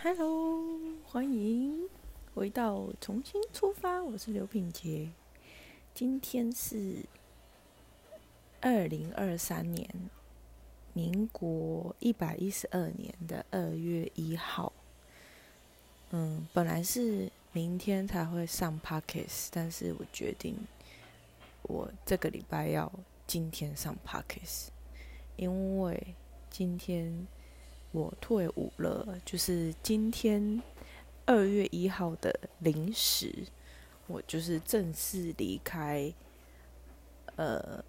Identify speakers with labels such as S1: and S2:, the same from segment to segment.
S1: Hello，欢迎回到重新出发。我是刘品杰，今天是二零二三年民国一百一十二年的二月一号。嗯，本来是明天才会上 Pockets，但是我决定我这个礼拜要今天上 Pockets，因为今天。我退伍了，就是今天二月一号的零时，我就是正式离开，呃，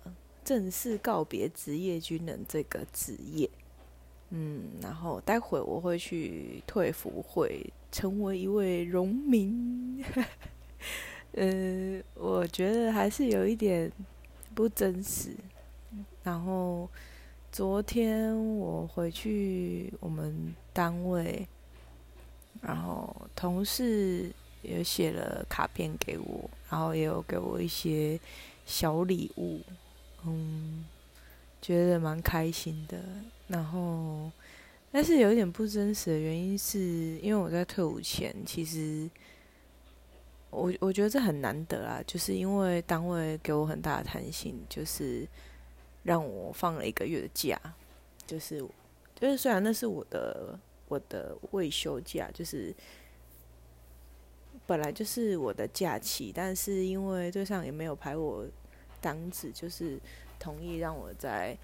S1: 正式告别职业军人这个职业。嗯，然后待会我会去退服会，成为一位农民。嗯，我觉得还是有一点不真实。然后。昨天我回去我们单位，然后同事也写了卡片给我，然后也有给我一些小礼物，嗯，觉得蛮开心的。然后，但是有一点不真实的原因，是因为我在退伍前，其实我我觉得这很难得啊，就是因为单位给我很大的弹性，就是。让我放了一个月的假，就是就是虽然那是我的我的未休假，就是本来就是我的假期，但是因为队上也没有排我档子，就是同意让我在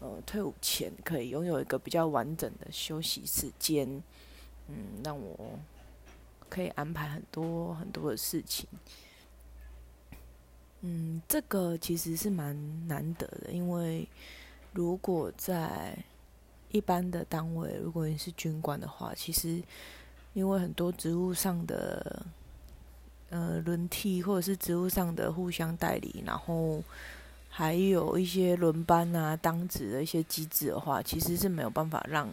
S1: 呃退伍前可以拥有一个比较完整的休息时间，嗯，让我可以安排很多很多的事情。嗯，这个其实是蛮难得的，因为如果在一般的单位，如果你是军官的话，其实因为很多职务上的呃轮替，或者是职务上的互相代理，然后还有一些轮班啊、当值的一些机制的话，其实是没有办法让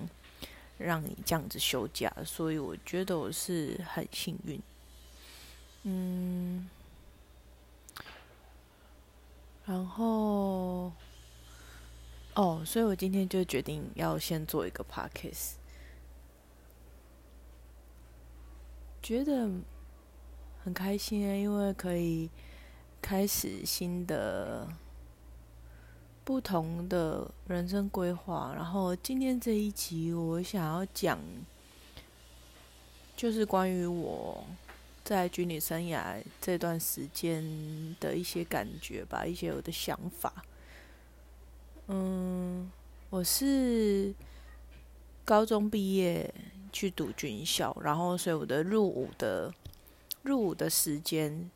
S1: 让你这样子休假，所以我觉得我是很幸运，嗯。然后，哦，所以我今天就决定要先做一个 podcast，觉得很开心啊，因为可以开始新的、不同的人生规划。然后今天这一集，我想要讲，就是关于我。在军旅生涯这段时间的一些感觉吧，一些我的想法。嗯，我是高中毕业去读军校，然后所以我的入伍的入伍的时间，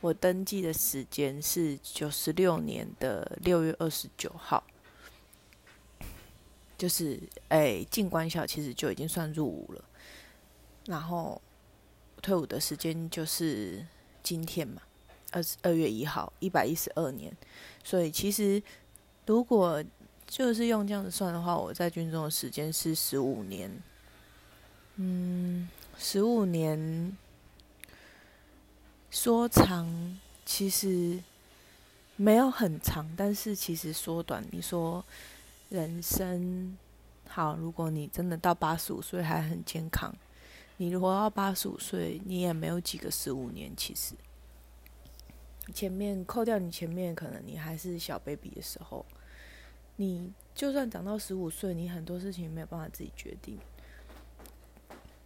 S1: 我登记的时间是九十六年的六月二十九号，就是哎进官校其实就已经算入伍了，然后。退伍的时间就是今天嘛，二二月一号，一百一十二年。所以其实如果就是用这样子算的话，我在军中的时间是十五年。嗯，十五年说长其实没有很长，但是其实说短，你说人生好，如果你真的到八十五岁还很健康。你活到八十五岁，你也没有几个十五年。其实，前面扣掉你前面，可能你还是小 baby 的时候，你就算长到十五岁，你很多事情没有办法自己决定。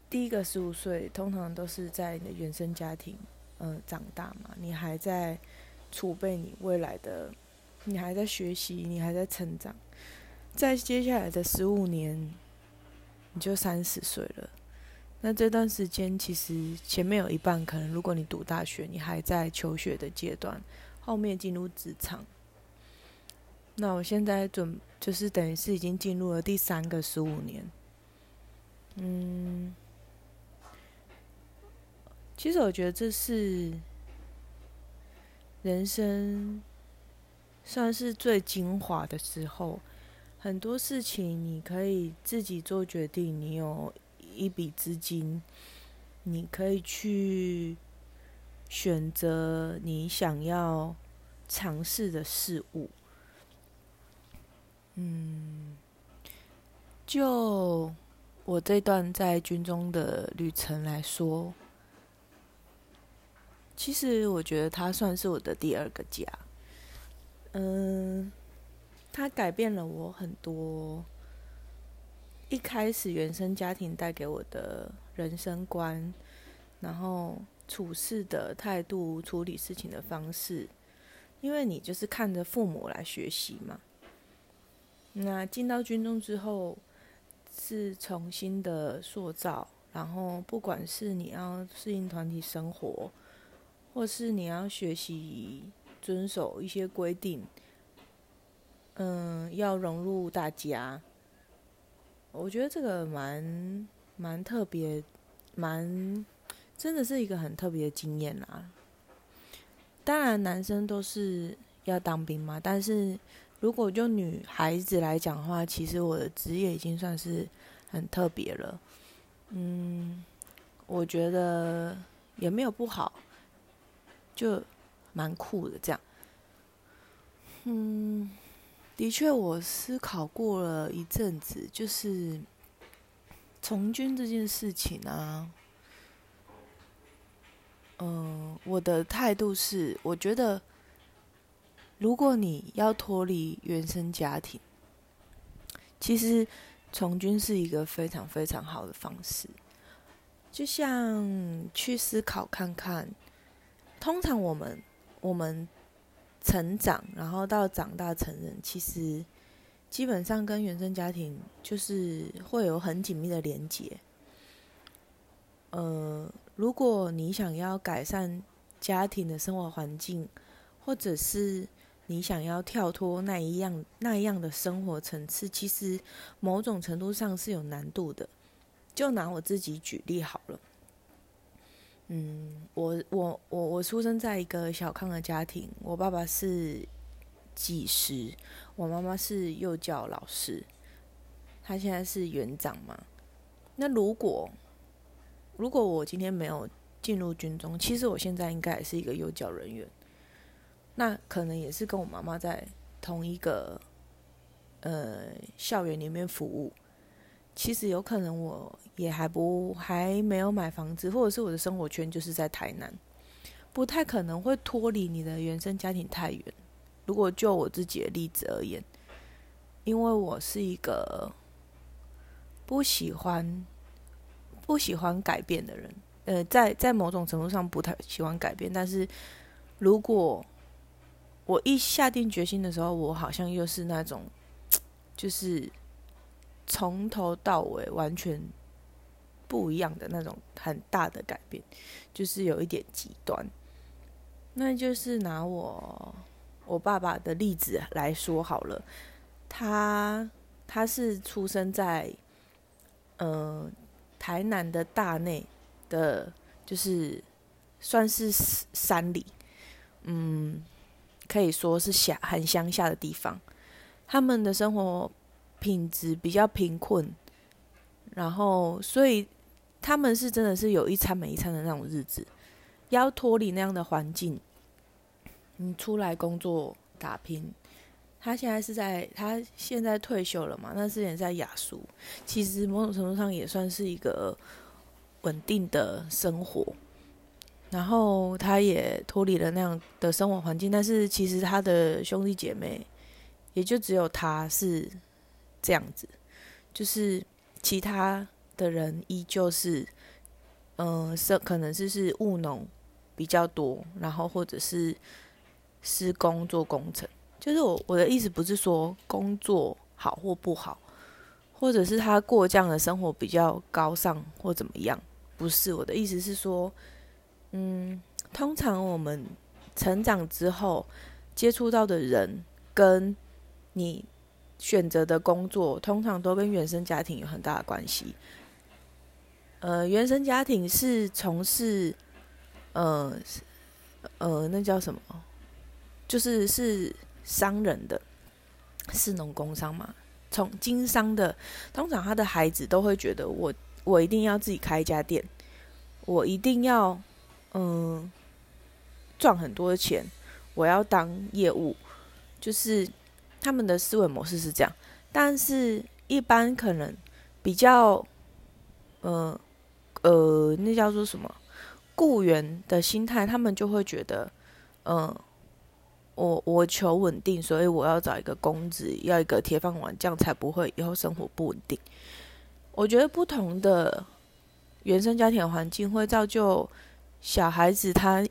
S1: 第一个十五岁，通常都是在你的原生家庭，嗯，长大嘛，你还在储备你未来的，你还在学习，你还在成长。在接下来的十五年，你就三十岁了。那这段时间其实前面有一半可能，如果你读大学，你还在求学的阶段，后面进入职场。那我现在准就是等于是已经进入了第三个十五年。嗯，其实我觉得这是人生算是最精华的时候，很多事情你可以自己做决定，你有。一笔资金，你可以去选择你想要尝试的事物。嗯，就我这段在军中的旅程来说，其实我觉得它算是我的第二个家。嗯，它改变了我很多。一开始原生家庭带给我的人生观，然后处事的态度、处理事情的方式，因为你就是看着父母来学习嘛。那进到军中之后，是重新的塑造，然后不管是你要适应团体生活，或是你要学习遵守一些规定，嗯，要融入大家，我觉得这个蛮蛮特别，蛮真的是一个很特别的经验啦。当然，男生都是要当兵嘛，但是。如果就女孩子来讲的话，其实我的职业已经算是很特别了。嗯，我觉得也没有不好，就蛮酷的这样。嗯，的确，我思考过了一阵子，就是从军这件事情啊。嗯，我的态度是，我觉得。如果你要脱离原生家庭，其实从军是一个非常非常好的方式。就像去思考看看，通常我们我们成长，然后到长大成人，其实基本上跟原生家庭就是会有很紧密的连接。呃，如果你想要改善家庭的生活环境，或者是你想要跳脱那一样那一样的生活层次，其实某种程度上是有难度的。就拿我自己举例好了。嗯，我我我我出生在一个小康的家庭，我爸爸是技师，我妈妈是幼教老师，他现在是园长嘛。那如果如果我今天没有进入军中，其实我现在应该也是一个幼教人员。那可能也是跟我妈妈在同一个呃校园里面服务。其实有可能我也还不还没有买房子，或者是我的生活圈就是在台南，不太可能会脱离你的原生家庭太远。如果就我自己的例子而言，因为我是一个不喜欢不喜欢改变的人，呃，在在某种程度上不太喜欢改变，但是如果我一下定决心的时候，我好像又是那种，就是从头到尾完全不一样的那种很大的改变，就是有一点极端。那就是拿我我爸爸的例子来说好了，他他是出生在呃台南的大内的，就是算是山里，嗯。可以说是乡很乡下的地方，他们的生活品质比较贫困，然后所以他们是真的是有一餐没一餐的那种日子，要脱离那样的环境，你出来工作打拼。他现在是在他现在退休了嘛？那之前在雅俗，其实某种程度上也算是一个稳定的生活。然后他也脱离了那样的生活环境，但是其实他的兄弟姐妹也就只有他是这样子，就是其他的人依旧是，嗯，是可能是是务农比较多，然后或者是施工做工程。就是我我的意思不是说工作好或不好，或者是他过这样的生活比较高尚或怎么样，不是我的意思是说。嗯，通常我们成长之后接触到的人，跟你选择的工作，通常都跟原生家庭有很大的关系。呃，原生家庭是从事，呃，呃，那叫什么？就是是商人的，是农工商嘛？从经商的，通常他的孩子都会觉得，我我一定要自己开一家店，我一定要。嗯，赚很多的钱，我要当业务，就是他们的思维模式是这样。但是，一般可能比较呃呃，那叫做什么雇员的心态，他们就会觉得，嗯，我我求稳定，所以我要找一个公子，要一个铁饭碗，这样才不会以后生活不稳定。我觉得不同的原生家庭环境会造就小孩子他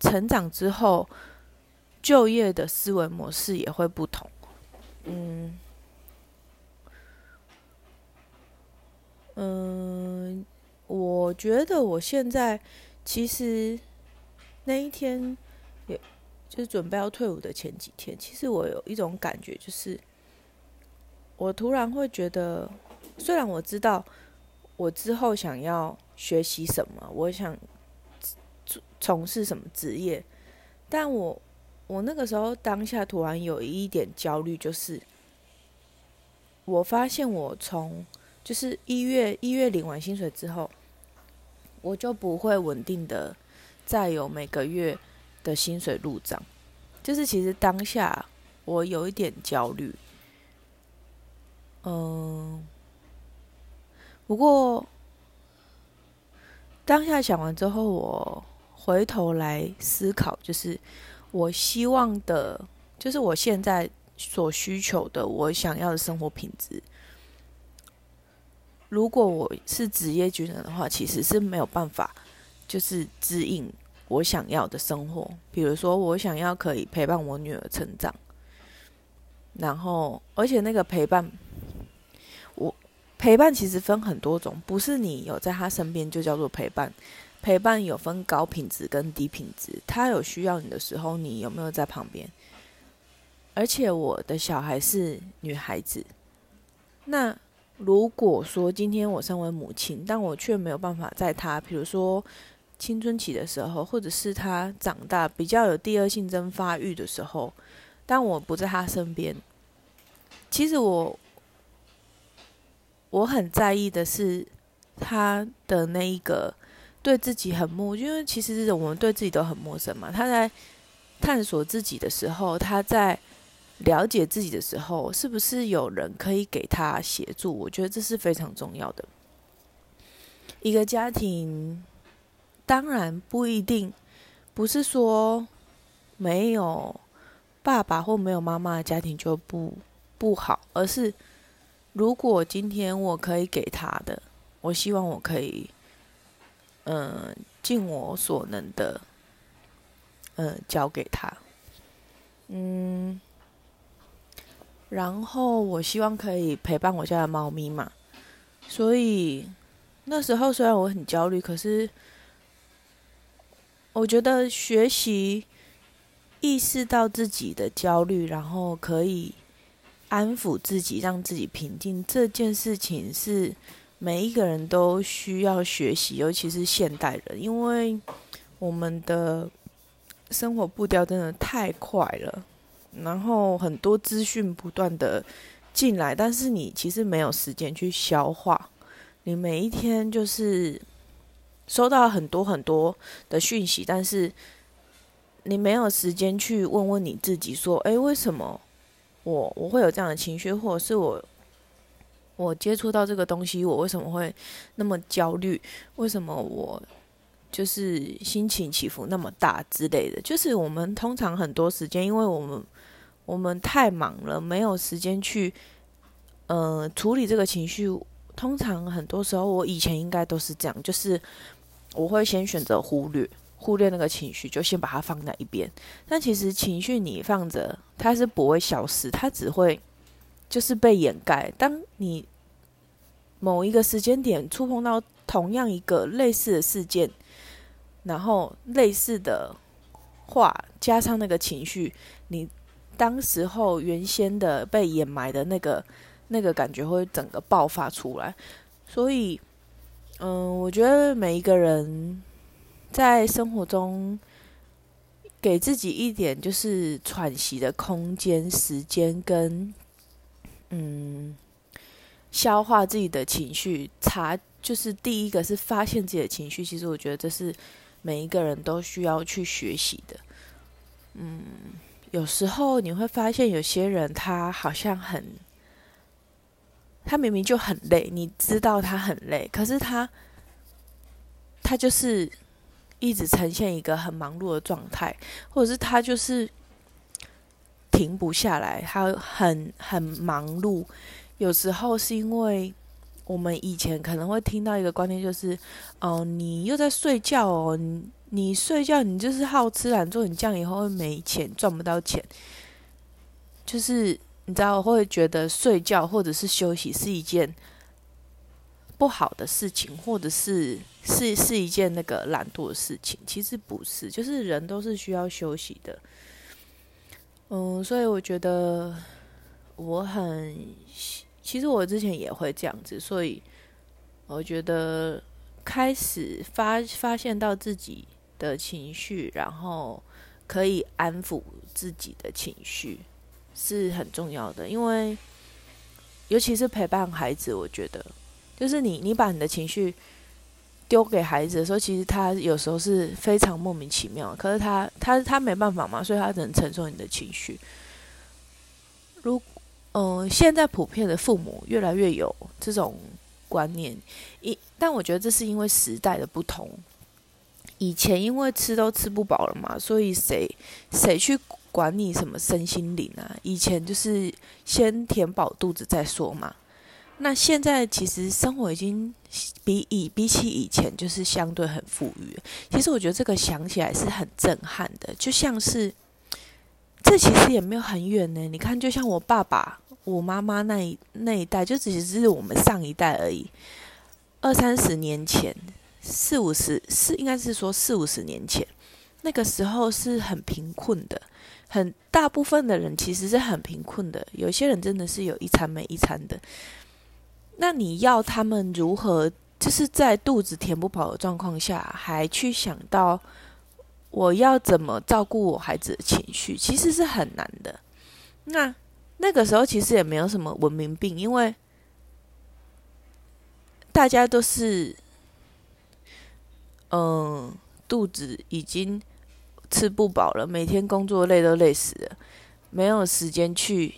S1: 成长之后就业的思维模式也会不同。嗯嗯，我觉得我现在其实那一天，也就是准备要退伍的前几天，其实我有一种感觉，就是我突然会觉得。虽然我知道我之后想要学习什么，我想从事什么职业，但我我那个时候当下突然有一点焦虑，就是我发现我从就是一月一月领完薪水之后，我就不会稳定的再有每个月的薪水入账，就是其实当下我有一点焦虑，嗯。不过，当下想完之后，我回头来思考，就是我希望的，就是我现在所需求的，我想要的生活品质。如果我是职业军人的话，其实是没有办法，就是指引我想要的生活。比如说，我想要可以陪伴我女儿成长，然后，而且那个陪伴。我陪伴其实分很多种，不是你有在他身边就叫做陪伴。陪伴有分高品质跟低品质，他有需要你的时候，你有没有在旁边？而且我的小孩是女孩子，那如果说今天我身为母亲，但我却没有办法在她，比如说青春期的时候，或者是她长大比较有第二性征发育的时候，但我不在她身边，其实我。我很在意的是他的那一个对自己很陌，因为其实我们对自己都很陌生嘛。他在探索自己的时候，他在了解自己的时候，是不是有人可以给他协助？我觉得这是非常重要的。一个家庭当然不一定不是说没有爸爸或没有妈妈的家庭就不不好，而是。如果今天我可以给他的，我希望我可以，嗯，尽我所能的，嗯，交给他，嗯，然后我希望可以陪伴我家的猫咪嘛。所以那时候虽然我很焦虑，可是我觉得学习意识到自己的焦虑，然后可以。安抚自己，让自己平静，这件事情是每一个人都需要学习，尤其是现代人，因为我们的生活步调真的太快了，然后很多资讯不断的进来，但是你其实没有时间去消化，你每一天就是收到很多很多的讯息，但是你没有时间去问问你自己，说，哎，为什么？我我会有这样的情绪，或者是我我接触到这个东西，我为什么会那么焦虑？为什么我就是心情起伏那么大之类的？就是我们通常很多时间，因为我们我们太忙了，没有时间去呃处理这个情绪。通常很多时候，我以前应该都是这样，就是我会先选择忽略。忽略那个情绪，就先把它放在一边。但其实情绪你放着，它是不会消失，它只会就是被掩盖。当你某一个时间点触碰到同样一个类似的事件，然后类似的话加上那个情绪，你当时候原先的被掩埋的那个那个感觉会整个爆发出来。所以，嗯，我觉得每一个人。在生活中，给自己一点就是喘息的空间、时间，跟嗯，消化自己的情绪。查就是第一个是发现自己的情绪，其实我觉得这是每一个人都需要去学习的。嗯，有时候你会发现有些人他好像很他明明就很累，你知道他很累，可是他他就是一直呈现一个很忙碌的状态，或者是他就是停不下来，他很很忙碌。有时候是因为我们以前可能会听到一个观念，就是哦，你又在睡觉哦，你睡觉，你就是好吃懒做，你这样以后会没钱，赚不到钱，就是。你知道，会觉得睡觉或者是休息是一件不好的事情，或者是是是一件那个懒惰的事情。其实不是，就是人都是需要休息的。嗯，所以我觉得我很，其实我之前也会这样子，所以我觉得开始发发现到自己的情绪，然后可以安抚自己的情绪。是很重要的，因为尤其是陪伴孩子，我觉得就是你，你把你的情绪丢给孩子的时候，其实他有时候是非常莫名其妙。可是他他他没办法嘛，所以他只能承受你的情绪。如嗯，现在普遍的父母越来越有这种观念，一但我觉得这是因为时代的不同。以前因为吃都吃不饱了嘛，所以谁谁去。管你什么身心灵啊？以前就是先填饱肚子再说嘛。那现在其实生活已经比以比起以前就是相对很富裕。其实我觉得这个想起来是很震撼的，就像是这其实也没有很远呢。你看，就像我爸爸、我妈妈那一那一代，就只是我们上一代而已。二三十年前，四五十，是应该是说四五十年前，那个时候是很贫困的。很大部分的人其实是很贫困的，有些人真的是有一餐没一餐的。那你要他们如何，就是在肚子填不饱的状况下，还去想到我要怎么照顾我孩子的情绪，其实是很难的。那那个时候其实也没有什么文明病，因为大家都是，嗯，肚子已经。吃不饱了，每天工作累都累死了，没有时间去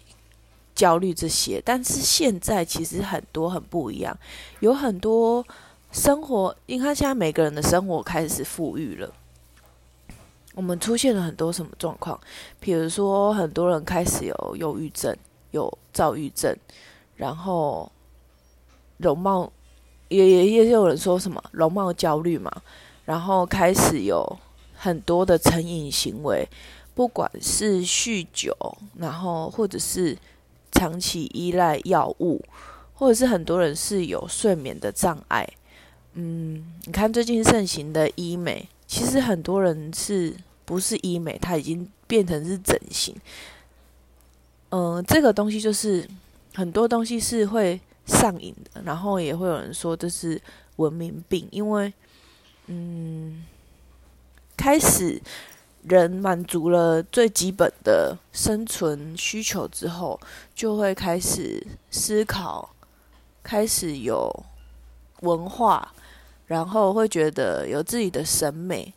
S1: 焦虑这些。但是现在其实很多很不一样，有很多生活，你看现在每个人的生活开始富裕了，我们出现了很多什么状况？比如说很多人开始有忧郁症、有躁郁症，然后容貌也也也有人说什么容貌焦虑嘛，然后开始有。很多的成瘾行为，不管是酗酒，然后或者是长期依赖药物，或者是很多人是有睡眠的障碍。嗯，你看最近盛行的医美，其实很多人是不是医美，它已经变成是整形。嗯，这个东西就是很多东西是会上瘾的，然后也会有人说这是文明病，因为嗯。开始，人满足了最基本的生存需求之后，就会开始思考，开始有文化，然后会觉得有自己的审美，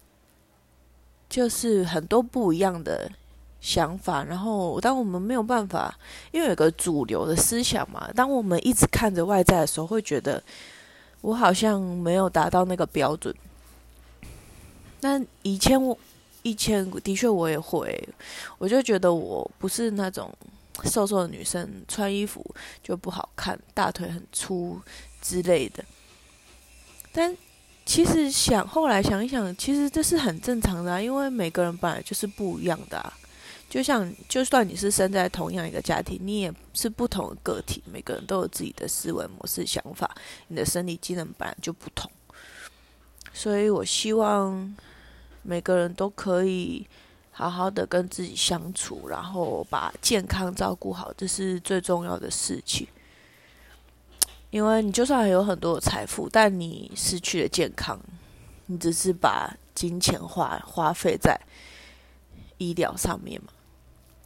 S1: 就是很多不一样的想法。然后，当我们没有办法，因为有个主流的思想嘛，当我们一直看着外在的时候，会觉得我好像没有达到那个标准。那以前我以前的确我也会，我就觉得我不是那种瘦瘦的女生，穿衣服就不好看，大腿很粗之类的。但其实想后来想一想，其实这是很正常的啊，因为每个人本来就是不一样的啊。就像就算你是生在同样一个家庭，你也是不同的个体，每个人都有自己的思维模式、想法，你的生理机能本来就不同。所以我希望。每个人都可以好好的跟自己相处，然后把健康照顾好，这是最重要的事情。因为你就算有很多的财富，但你失去了健康，你只是把金钱花花费在医疗上面嘛。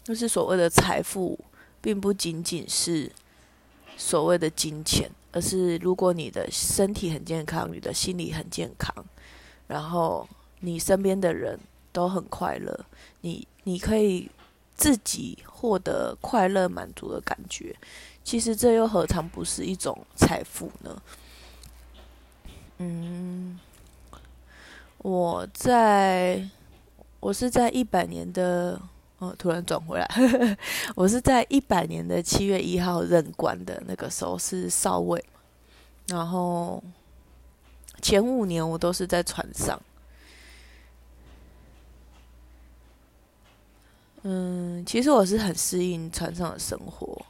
S1: 就是所谓的财富，并不仅仅是所谓的金钱，而是如果你的身体很健康，你的心理很健康，然后。你身边的人都很快乐，你你可以自己获得快乐满足的感觉，其实这又何尝不是一种财富呢？嗯，我在，我是在一百年的，哦，突然转回来，我是在一百年的七月一号任官的那个时候是少尉，然后前五年我都是在船上。嗯，其实我是很适应船上的生活，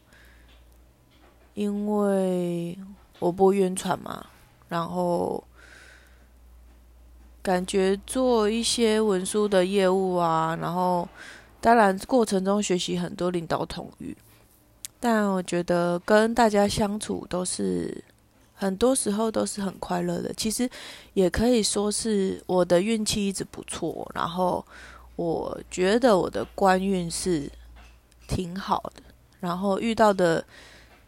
S1: 因为我不晕船嘛。然后感觉做一些文书的业务啊，然后当然过程中学习很多领导统御，但我觉得跟大家相处都是很多时候都是很快乐的。其实也可以说是我的运气一直不错，然后。我觉得我的官运是挺好的，然后遇到的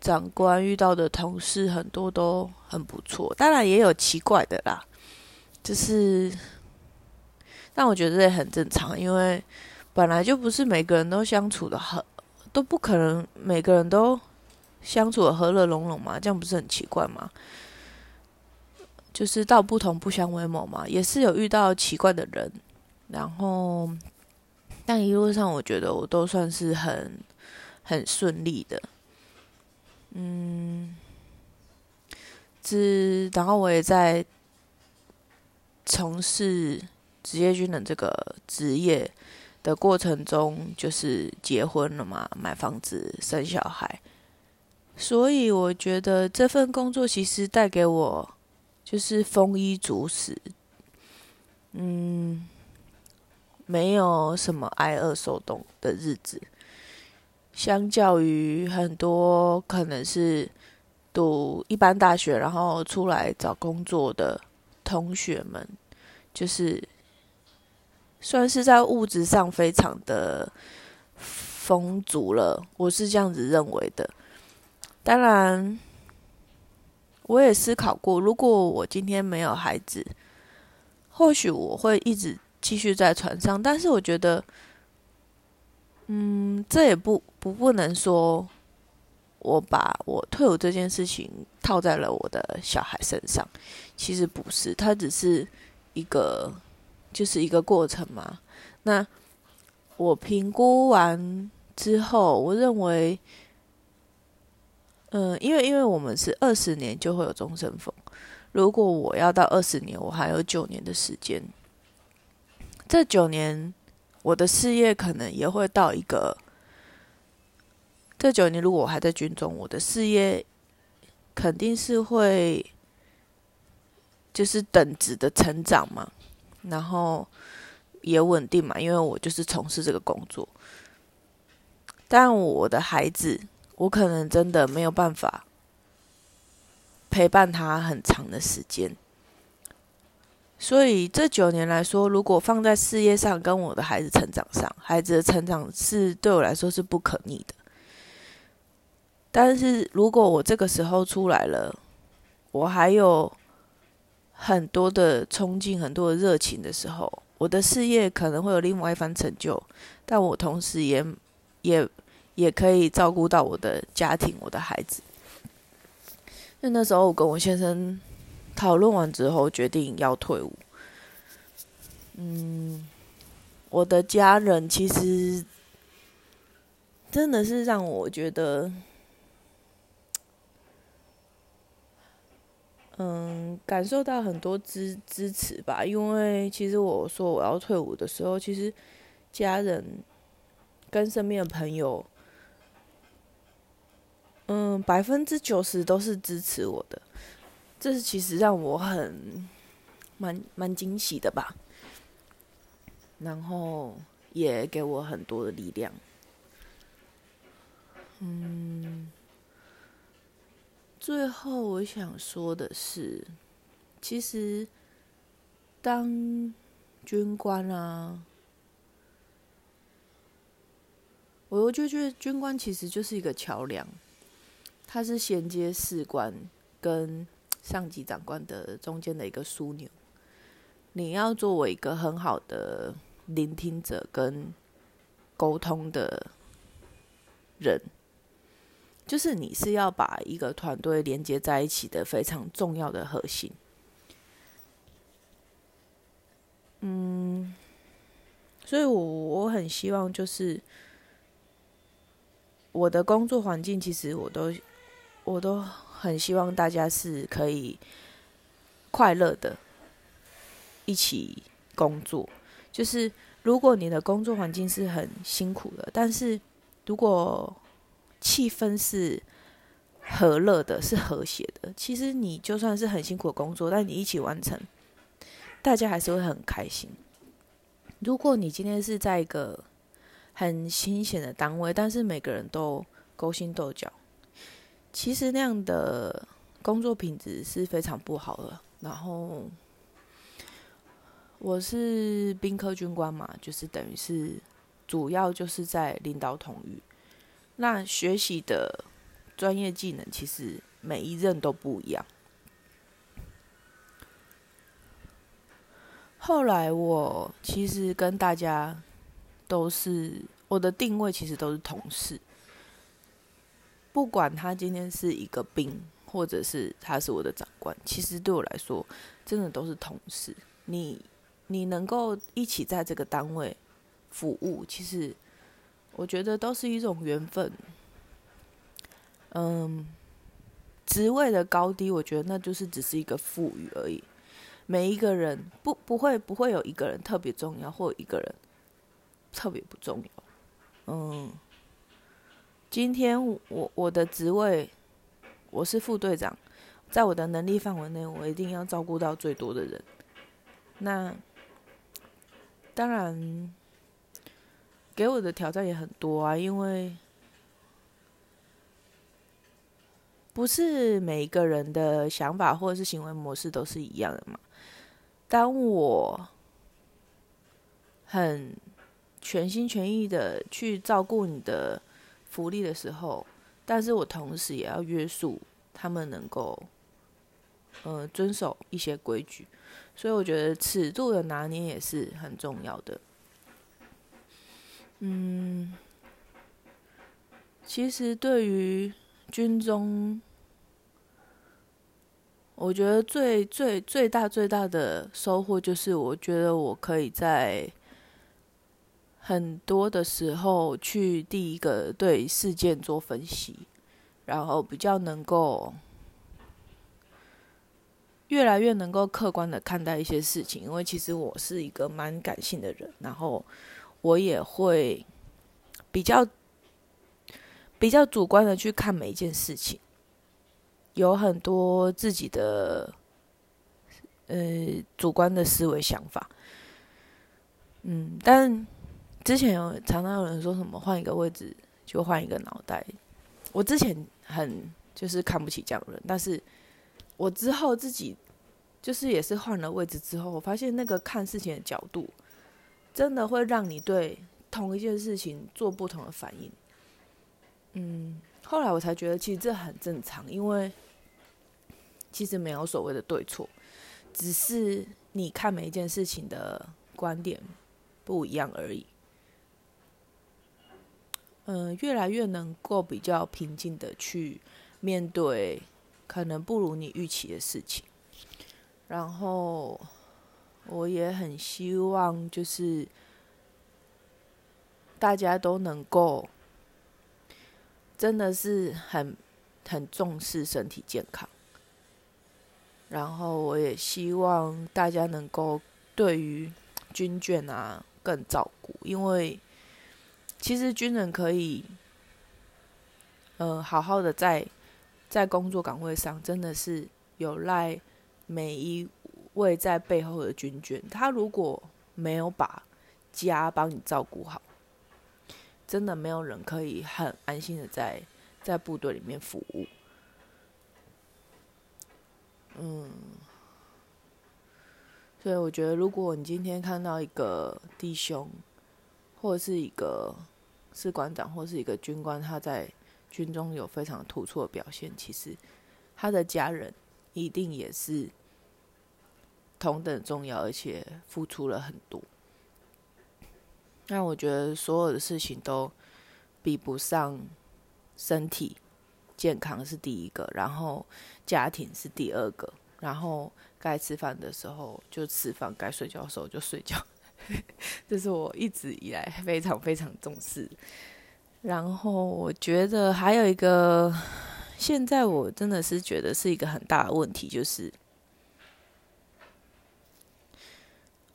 S1: 长官、遇到的同事很多都很不错，当然也有奇怪的啦，就是，但我觉得这也很正常，因为本来就不是每个人都相处的很，都不可能每个人都相处的和乐融融嘛，这样不是很奇怪吗？就是道不同不相为谋嘛，也是有遇到奇怪的人。然后，但一路上我觉得我都算是很很顺利的，嗯，之然后我也在从事职业军人这个职业的过程中，就是结婚了嘛，买房子、生小孩，所以我觉得这份工作其实带给我就是丰衣足食，嗯。没有什么挨饿受冻的日子，相较于很多可能是读一般大学然后出来找工作的同学们，就是算是在物质上非常的丰足了。我是这样子认为的。当然，我也思考过，如果我今天没有孩子，或许我会一直。继续在船上，但是我觉得，嗯，这也不不不能说，我把我退伍这件事情套在了我的小孩身上，其实不是，它只是一个，就是一个过程嘛。那我评估完之后，我认为，嗯，因为因为我们是二十年就会有终身俸，如果我要到二十年，我还有九年的时间。这九年，我的事业可能也会到一个。这九年，如果我还在军中，我的事业肯定是会，就是等值的成长嘛，然后也稳定嘛，因为我就是从事这个工作。但我的孩子，我可能真的没有办法陪伴他很长的时间。所以这九年来说，如果放在事业上跟我的孩子成长上，孩子的成长是对我来说是不可逆的。但是如果我这个时候出来了，我还有很多的冲劲、很多的热情的时候，我的事业可能会有另外一番成就，但我同时也也也可以照顾到我的家庭、我的孩子。那那时候我跟我先生。讨论完之后，决定要退伍。嗯，我的家人其实真的是让我觉得，嗯，感受到很多支支持吧。因为其实我说我要退伍的时候，其实家人跟身边的朋友，嗯，百分之九十都是支持我的。这是其实让我很蛮蛮惊喜的吧，然后也给我很多的力量。嗯，最后我想说的是，其实当军官啊，我就觉得军官其实就是一个桥梁，它是衔接士官跟。上级长官的中间的一个枢纽，你要作为一个很好的聆听者跟沟通的人，就是你是要把一个团队连接在一起的非常重要的核心。嗯，所以我我很希望就是我的工作环境，其实我都我都很希望大家是可以快乐的一起工作。就是如果你的工作环境是很辛苦的，但是如果气氛是和乐的，是和谐的，其实你就算是很辛苦的工作，但你一起完成。大家还是会很开心。如果你今天是在一个很新鲜的单位，但是每个人都勾心斗角，其实那样的工作品质是非常不好的。然后我是兵科军官嘛，就是等于是主要就是在领导统御。那学习的专业技能，其实每一任都不一样。后来我其实跟大家都是我的定位，其实都是同事。不管他今天是一个兵，或者是他是我的长官，其实对我来说，真的都是同事。你你能够一起在这个单位服务，其实我觉得都是一种缘分。嗯，职位的高低，我觉得那就是只是一个赋予而已。每一个人不不会不会有一个人特别重要，或一个人特别不重要。嗯，今天我我的职位我是副队长，在我的能力范围内，我一定要照顾到最多的人。那当然给我的挑战也很多啊，因为不是每一个人的想法或者是行为模式都是一样的嘛。当我很全心全意的去照顾你的福利的时候，但是我同时也要约束他们能够，呃，遵守一些规矩，所以我觉得尺度的拿捏也是很重要的。嗯，其实对于军中。我觉得最最最大最大的收获就是，我觉得我可以在很多的时候去第一个对事件做分析，然后比较能够越来越能够客观的看待一些事情。因为其实我是一个蛮感性的人，然后我也会比较比较主观的去看每一件事情。有很多自己的呃主观的思维想法，嗯，但之前有常常有人说什么换一个位置就换一个脑袋，我之前很就是看不起这样的人，但是我之后自己就是也是换了位置之后，我发现那个看事情的角度，真的会让你对同一件事情做不同的反应。嗯，后来我才觉得其实这很正常，因为。其实没有所谓的对错，只是你看每一件事情的观点不一样而已。嗯，越来越能够比较平静的去面对可能不如你预期的事情，然后我也很希望就是大家都能够真的是很很重视身体健康。然后我也希望大家能够对于军眷啊更照顾，因为其实军人可以，呃，好好的在在工作岗位上，真的是有赖每一位在背后的军眷。他如果没有把家帮你照顾好，真的没有人可以很安心的在在部队里面服务。嗯，所以我觉得，如果你今天看到一个弟兄，或者是一个士官长，或是一个军官，他在军中有非常突出的表现，其实他的家人一定也是同等重要，而且付出了很多。那我觉得所有的事情都比不上身体健康是第一个，然后家庭是第二个，然后该吃饭的时候就吃饭，该睡觉的时候就睡觉。这是我一直以来非常非常重视。然后我觉得还有一个，现在我真的是觉得是一个很大的问题，就是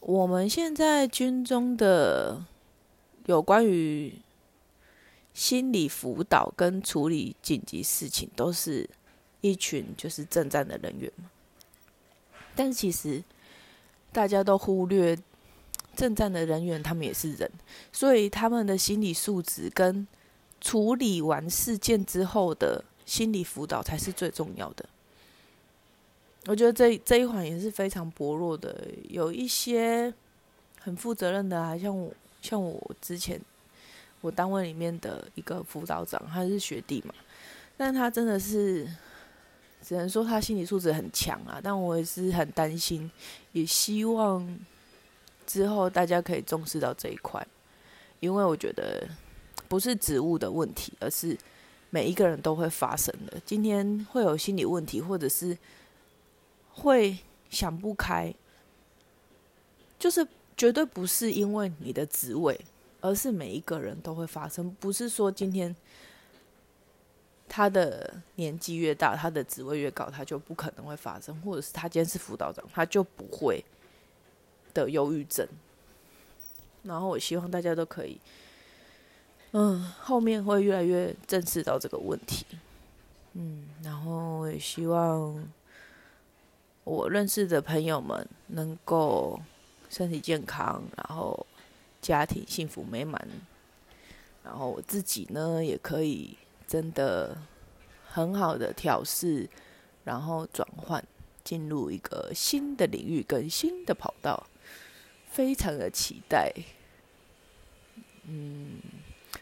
S1: 我们现在军中的有关于心理辅导跟处理紧急事情，都是一群就是正战的人员嘛。但是其实大家都忽略。正战的人员，他们也是人，所以他们的心理素质跟处理完事件之后的心理辅导才是最重要的。我觉得这这一环也是非常薄弱的。有一些很负责任的，啊，像我，像我之前我单位里面的一个辅导长，他是学弟嘛，但他真的是只能说他心理素质很强啊。但我也是很担心，也希望。之后大家可以重视到这一块，因为我觉得不是职务的问题，而是每一个人都会发生的。今天会有心理问题，或者是会想不开，就是绝对不是因为你的职位，而是每一个人都会发生。不是说今天他的年纪越大，他的职位越高，他就不可能会发生，或者是他今天是辅导长，他就不会。的忧郁症，然后我希望大家都可以，嗯，后面会越来越正视到这个问题，嗯，然后我也希望我认识的朋友们能够身体健康，然后家庭幸福美满，然后我自己呢也可以真的很好的调试，然后转换进入一个新的领域跟新的跑道。非常的期待，嗯，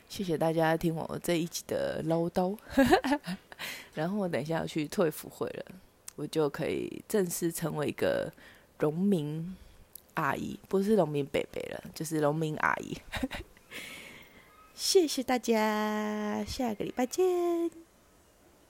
S1: 谢谢大家听我这一集的唠叨，然后我等一下要去退服会了，我就可以正式成为一个农民阿姨，不是农民伯伯了，就是农民阿姨。谢谢大家，下个礼拜见。